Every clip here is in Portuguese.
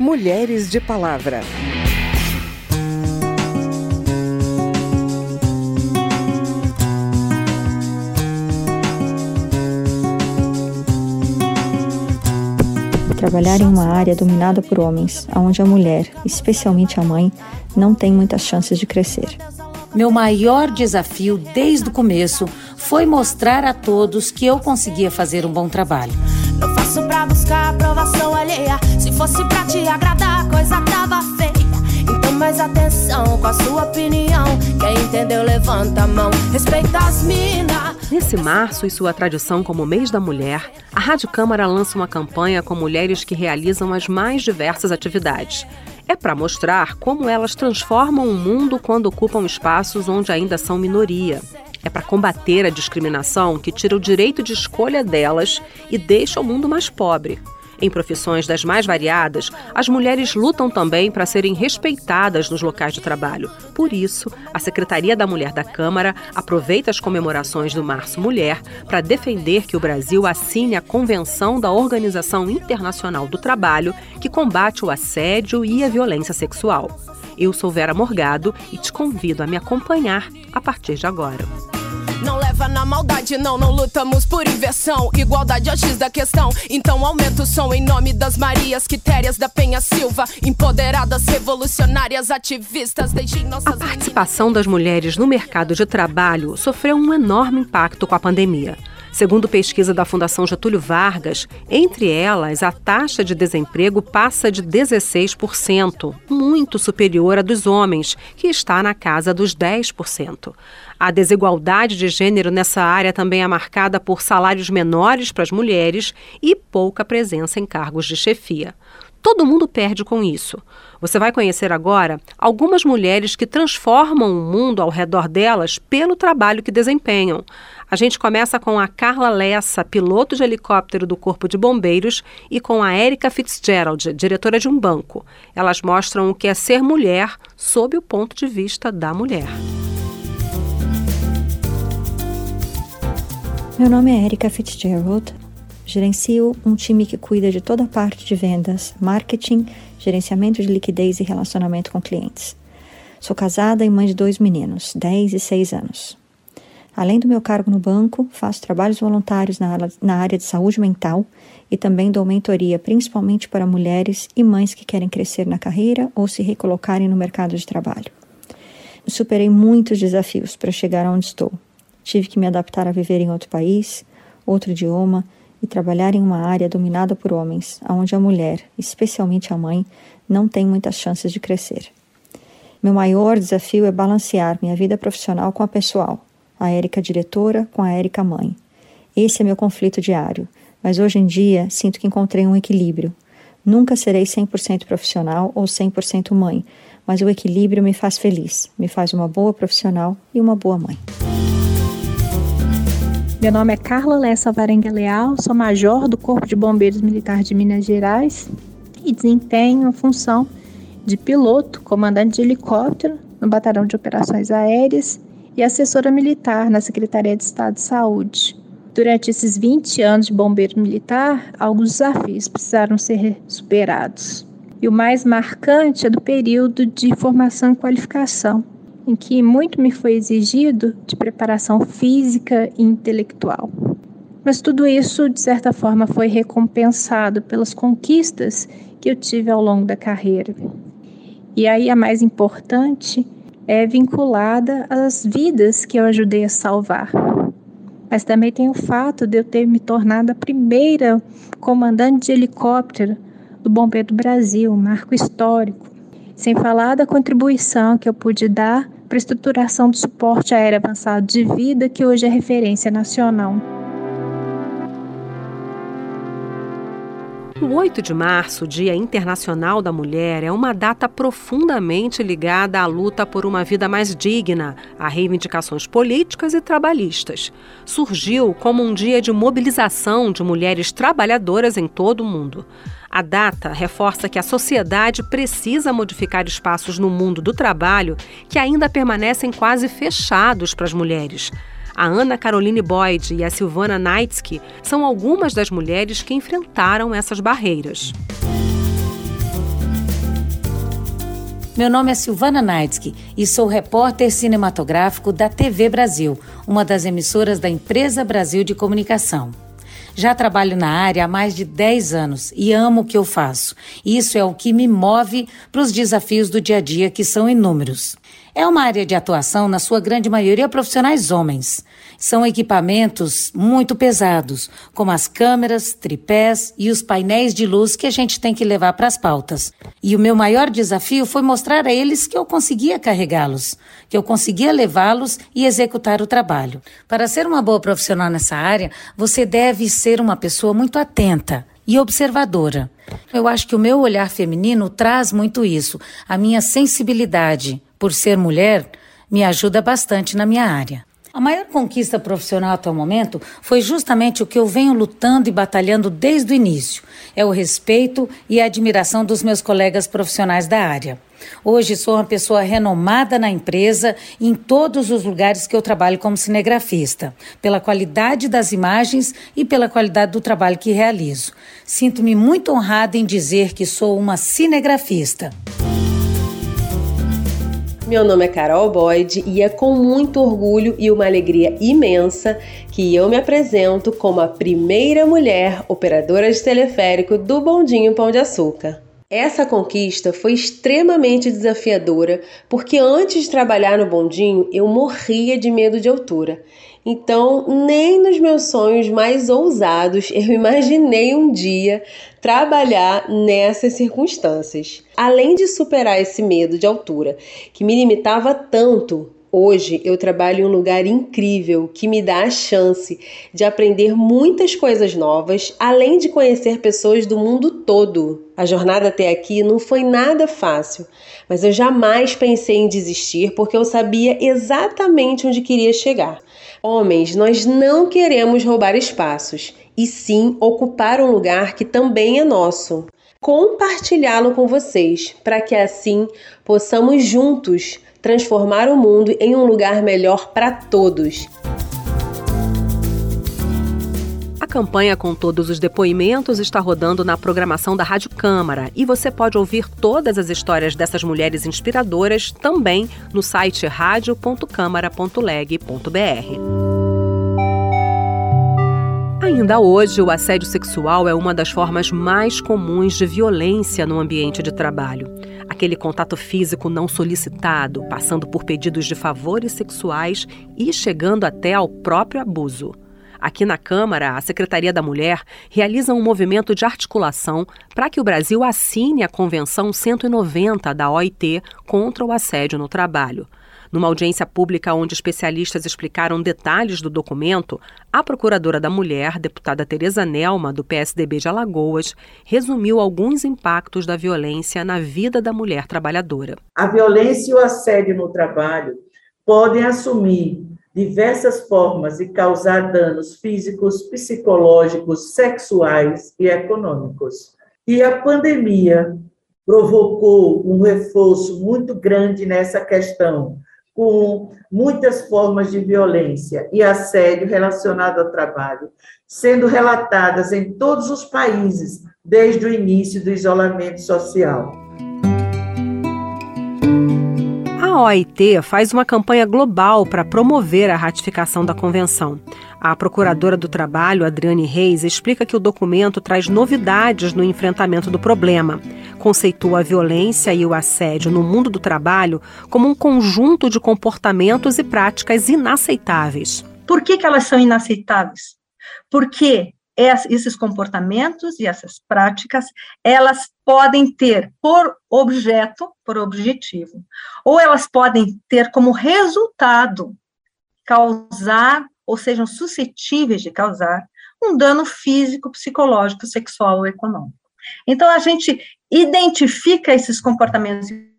Mulheres de Palavra. Trabalhar em uma área dominada por homens, onde a mulher, especialmente a mãe, não tem muitas chances de crescer. Meu maior desafio desde o começo foi mostrar a todos que eu conseguia fazer um bom trabalho. Não faço pra buscar aprovação alheia. Se fosse pra te agradar, a coisa tava feia. Então mais atenção com a sua opinião. Quem entendeu, levanta a mão. Respeita as minas. Nesse março e sua tradição como mês da mulher, a Rádio Câmara lança uma campanha com mulheres que realizam as mais diversas atividades. É para mostrar como elas transformam o mundo quando ocupam espaços onde ainda são minoria. É para combater a discriminação que tira o direito de escolha delas e deixa o mundo mais pobre. Em profissões das mais variadas, as mulheres lutam também para serem respeitadas nos locais de trabalho. Por isso, a Secretaria da Mulher da Câmara aproveita as comemorações do Março Mulher para defender que o Brasil assine a Convenção da Organização Internacional do Trabalho, que combate o assédio e a violência sexual. Eu sou Vera Morgado e te convido a me acompanhar a partir de agora. Não leva na maldade, não, não lutamos por inversão. Igualdade é o X da questão. Então aumenta o som em nome das Marias Quitérias da Penha Silva. Empoderadas, revolucionárias, ativistas, deixem nossas. A participação das mulheres no mercado de trabalho sofreu um enorme impacto com a pandemia. Segundo pesquisa da Fundação Getúlio Vargas, entre elas, a taxa de desemprego passa de 16%, muito superior à dos homens, que está na casa dos 10%. A desigualdade de gênero nessa área também é marcada por salários menores para as mulheres e pouca presença em cargos de chefia. Todo mundo perde com isso. Você vai conhecer agora algumas mulheres que transformam o mundo ao redor delas pelo trabalho que desempenham. A gente começa com a Carla Lessa, piloto de helicóptero do Corpo de Bombeiros, e com a Erika Fitzgerald, diretora de um banco. Elas mostram o que é ser mulher sob o ponto de vista da mulher. Meu nome é Erika Fitzgerald. Gerencio um time que cuida de toda a parte de vendas, marketing, gerenciamento de liquidez e relacionamento com clientes. Sou casada e mãe de dois meninos, 10 e 6 anos. Além do meu cargo no banco, faço trabalhos voluntários na, área de saúde mental e também dou mentoria principalmente para mulheres e mães que querem crescer na carreira ou se recolocarem no mercado de trabalho. Superei muitos desafios para chegar onde estou. Tive que me adaptar a viver em outro país, outro idioma e trabalhar em uma área dominada por homens, onde a mulher, especialmente a mãe, não tem muitas chances de crescer. Meu maior desafio é balancear minha vida profissional com a pessoal, a Érica diretora com a Érica mãe. Esse é meu conflito diário, mas hoje em dia sinto que encontrei um equilíbrio. Nunca serei 100% profissional ou 100% mãe, mas o equilíbrio me faz feliz, me faz uma boa profissional e uma boa mãe. Meu nome é Carla Lessa Varenga Leal, sou major do Corpo de Bombeiros Militar de Minas Gerais e desempenho a função de piloto, comandante de helicóptero no Batalhão de Operações Aéreas e assessora militar na Secretaria de Estado de Saúde. Durante esses 20 anos de bombeiro militar, alguns desafios precisaram ser superados. E o mais marcante é do período de formação e qualificação, em que muito me foi exigido de preparação física e intelectual. Mas tudo isso, de certa forma, foi recompensado pelas conquistas que eu tive ao longo da carreira. E aí a mais importante é vinculada às vidas que eu ajudei a salvar. Mas também tem o fato de eu ter me tornado a primeira comandante de helicóptero do Bombeiro do Brasil, marco histórico. Sem falar da contribuição que eu pude dar para a estruturação do suporte aéreo avançado de vida, que hoje é referência nacional. O 8 de março, Dia Internacional da Mulher, é uma data profundamente ligada à luta por uma vida mais digna, a reivindicações políticas e trabalhistas. Surgiu como um dia de mobilização de mulheres trabalhadoras em todo o mundo. A data reforça que a sociedade precisa modificar espaços no mundo do trabalho que ainda permanecem quase fechados para as mulheres. A Ana Caroline Boyd e a Silvana Naitsky são algumas das mulheres que enfrentaram essas barreiras. Meu nome é Silvana Naidsky e sou repórter cinematográfico da TV Brasil, uma das emissoras da Empresa Brasil de Comunicação. Já trabalho na área há mais de 10 anos e amo o que eu faço. Isso é o que me move para os desafios do dia a dia, que são inúmeros. É uma área de atuação, na sua grande maioria, profissionais homens. São equipamentos muito pesados, como as câmeras, tripés e os painéis de luz que a gente tem que levar para as pautas. E o meu maior desafio foi mostrar a eles que eu conseguia carregá-los, que eu conseguia levá-los e executar o trabalho. Para ser uma boa profissional nessa área, você deve ser uma pessoa muito atenta e observadora. Eu acho que o meu olhar feminino traz muito isso, a minha sensibilidade por ser mulher, me ajuda bastante na minha área. A maior conquista profissional até o momento foi justamente o que eu venho lutando e batalhando desde o início: é o respeito e a admiração dos meus colegas profissionais da área. Hoje sou uma pessoa renomada na empresa e em todos os lugares que eu trabalho como cinegrafista, pela qualidade das imagens e pela qualidade do trabalho que realizo. Sinto-me muito honrada em dizer que sou uma cinegrafista. Meu nome é Carol Boyd e é com muito orgulho e uma alegria imensa que eu me apresento como a primeira mulher operadora de teleférico do Bondinho Pão de Açúcar. Essa conquista foi extremamente desafiadora porque antes de trabalhar no bondinho eu morria de medo de altura. Então, nem nos meus sonhos mais ousados eu imaginei um dia trabalhar nessas circunstâncias. Além de superar esse medo de altura, que me limitava tanto, Hoje eu trabalho em um lugar incrível que me dá a chance de aprender muitas coisas novas, além de conhecer pessoas do mundo todo. A jornada até aqui não foi nada fácil, mas eu jamais pensei em desistir porque eu sabia exatamente onde queria chegar. Homens, nós não queremos roubar espaços, e sim ocupar um lugar que também é nosso. Compartilhá-lo com vocês, para que assim possamos juntos transformar o mundo em um lugar melhor para todos. Campanha com todos os depoimentos está rodando na programação da Rádio Câmara e você pode ouvir todas as histórias dessas mulheres inspiradoras também no site radio.câmara.leg.br. Ainda hoje, o assédio sexual é uma das formas mais comuns de violência no ambiente de trabalho. Aquele contato físico não solicitado, passando por pedidos de favores sexuais e chegando até ao próprio abuso. Aqui na Câmara, a Secretaria da Mulher realiza um movimento de articulação para que o Brasil assine a Convenção 190 da OIT contra o assédio no trabalho. Numa audiência pública onde especialistas explicaram detalhes do documento, a procuradora da mulher, deputada Tereza Nelma, do PSDB de Alagoas, resumiu alguns impactos da violência na vida da mulher trabalhadora. A violência e o assédio no trabalho podem assumir diversas formas e causar danos físicos, psicológicos, sexuais e econômicos. E a pandemia provocou um reforço muito grande nessa questão, com muitas formas de violência e assédio relacionado ao trabalho, sendo relatadas em todos os países desde o início do isolamento social. A OIT faz uma campanha global para promover a ratificação da convenção. A procuradora do trabalho, Adriane Reis, explica que o documento traz novidades no enfrentamento do problema. Conceitua a violência e o assédio no mundo do trabalho como um conjunto de comportamentos e práticas inaceitáveis. Por que, que elas são inaceitáveis? Porque esses comportamentos e essas práticas, elas podem ter por objeto, por objetivo, ou elas podem ter como resultado causar ou sejam suscetíveis de causar um dano físico, psicológico, sexual ou econômico. Então, a gente identifica esses comportamentos e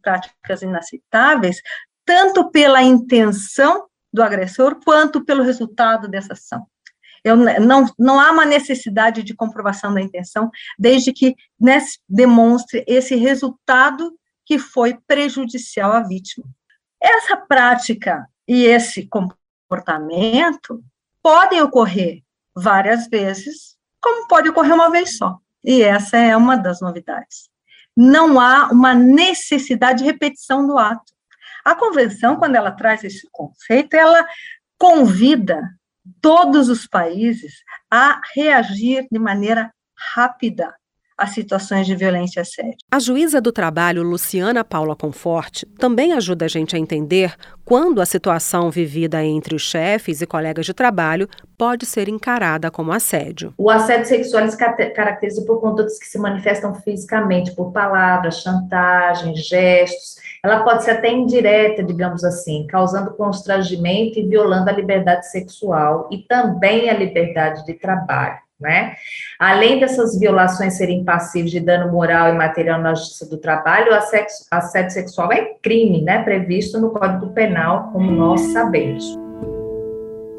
práticas inaceitáveis tanto pela intenção do agressor quanto pelo resultado dessa ação. Eu, não, não há uma necessidade de comprovação da intenção, desde que né, demonstre esse resultado que foi prejudicial à vítima. Essa prática e esse comportamento podem ocorrer várias vezes, como pode ocorrer uma vez só. E essa é uma das novidades. não há uma necessidade de repetição do ato. A convenção, quando ela traz esse conceito, ela convida todos os países a reagir de maneira rápida às situações de violência e assédio. A juíza do trabalho, Luciana Paula Conforte, também ajuda a gente a entender quando a situação vivida entre os chefes e colegas de trabalho pode ser encarada como assédio. O assédio sexual se caracteriza por condutas que se manifestam fisicamente, por palavras, chantagem, gestos. Ela pode ser até indireta, digamos assim, causando constrangimento e violando a liberdade sexual e também a liberdade de trabalho. Né? Além dessas violações serem passíveis de dano moral e material na justiça do trabalho, o assédio sexual é crime, né, previsto no Código Penal, como nós sabemos.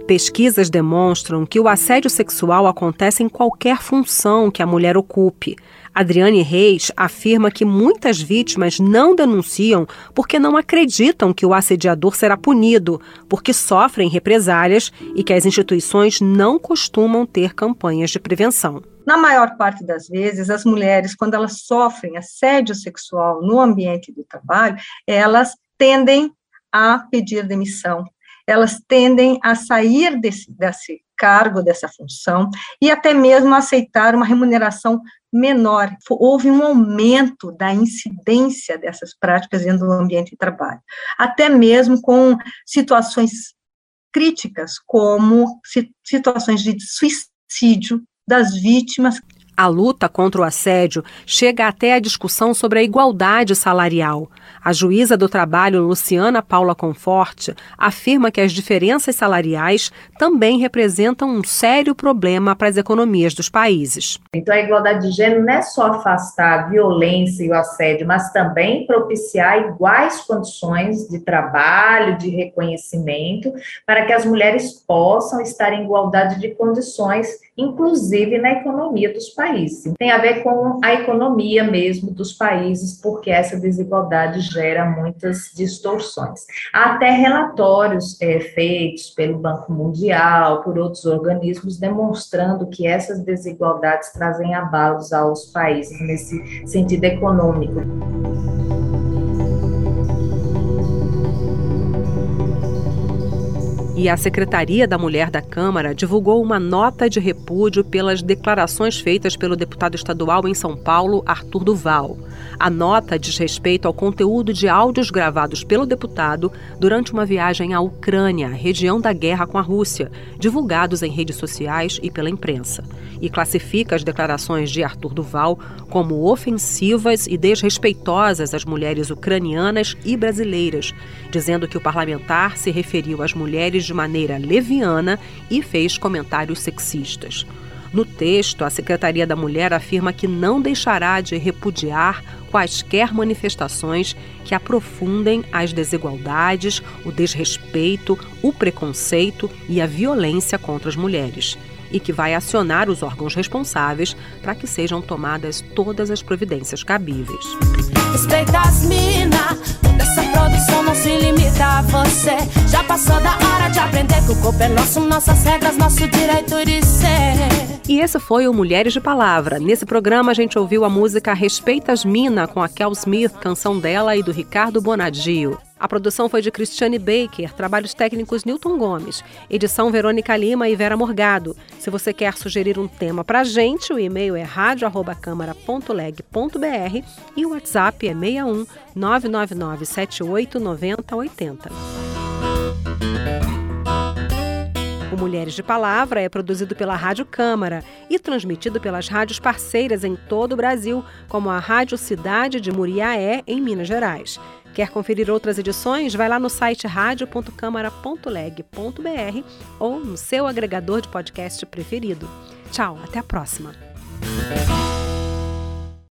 Pesquisas demonstram que o assédio sexual acontece em qualquer função que a mulher ocupe. Adriane Reis afirma que muitas vítimas não denunciam porque não acreditam que o assediador será punido, porque sofrem represálias e que as instituições não costumam ter campanhas de prevenção. Na maior parte das vezes, as mulheres, quando elas sofrem assédio sexual no ambiente de trabalho, elas tendem a pedir demissão, elas tendem a sair desse, desse cargo, dessa função, e até mesmo aceitar uma remuneração menor. Houve um aumento da incidência dessas práticas dentro do ambiente de trabalho, até mesmo com situações críticas, como situações de suicídio das vítimas. A luta contra o assédio chega até a discussão sobre a igualdade salarial. A juíza do trabalho, Luciana Paula Conforte, afirma que as diferenças salariais também representam um sério problema para as economias dos países. Então, a igualdade de gênero não é só afastar a violência e o assédio, mas também propiciar iguais condições de trabalho, de reconhecimento, para que as mulheres possam estar em igualdade de condições, inclusive na economia dos países. Tem a ver com a economia mesmo dos países, porque essa desigualdade gera muitas distorções. Há até relatórios é, feitos pelo Banco Mundial, por outros organismos, demonstrando que essas desigualdades trazem abalos aos países nesse sentido econômico. E a Secretaria da Mulher da Câmara divulgou uma nota de repúdio pelas declarações feitas pelo deputado estadual em São Paulo, Arthur Duval. A nota diz respeito ao conteúdo de áudios gravados pelo deputado durante uma viagem à Ucrânia, região da guerra com a Rússia, divulgados em redes sociais e pela imprensa, e classifica as declarações de Arthur Duval como ofensivas e desrespeitosas às mulheres ucranianas e brasileiras, dizendo que o parlamentar se referiu às mulheres de maneira leviana e fez comentários sexistas. No texto, a Secretaria da Mulher afirma que não deixará de repudiar quaisquer manifestações que aprofundem as desigualdades, o desrespeito, o preconceito e a violência contra as mulheres e que vai acionar os órgãos responsáveis para que sejam tomadas todas as providências cabíveis. Respeita as mina, produção não se limita a você. O corpo é nosso, nossas regras, nosso direito de ser. E esse foi o Mulheres de Palavra. Nesse programa a gente ouviu a música Respeitas Mina com a Kel Smith, canção dela e do Ricardo Bonadio. A produção foi de Cristiane Baker, trabalhos técnicos Newton Gomes, edição Verônica Lima e Vera Morgado. Se você quer sugerir um tema pra gente, o e-mail é radio@câmara.leg.br e o WhatsApp é 61 999 78 90 80. O Mulheres de Palavra é produzido pela Rádio Câmara e transmitido pelas rádios parceiras em todo o Brasil, como a Rádio Cidade de Muriaé, em Minas Gerais. Quer conferir outras edições? Vai lá no site radio.câmara.leg.br ou no seu agregador de podcast preferido. Tchau, até a próxima.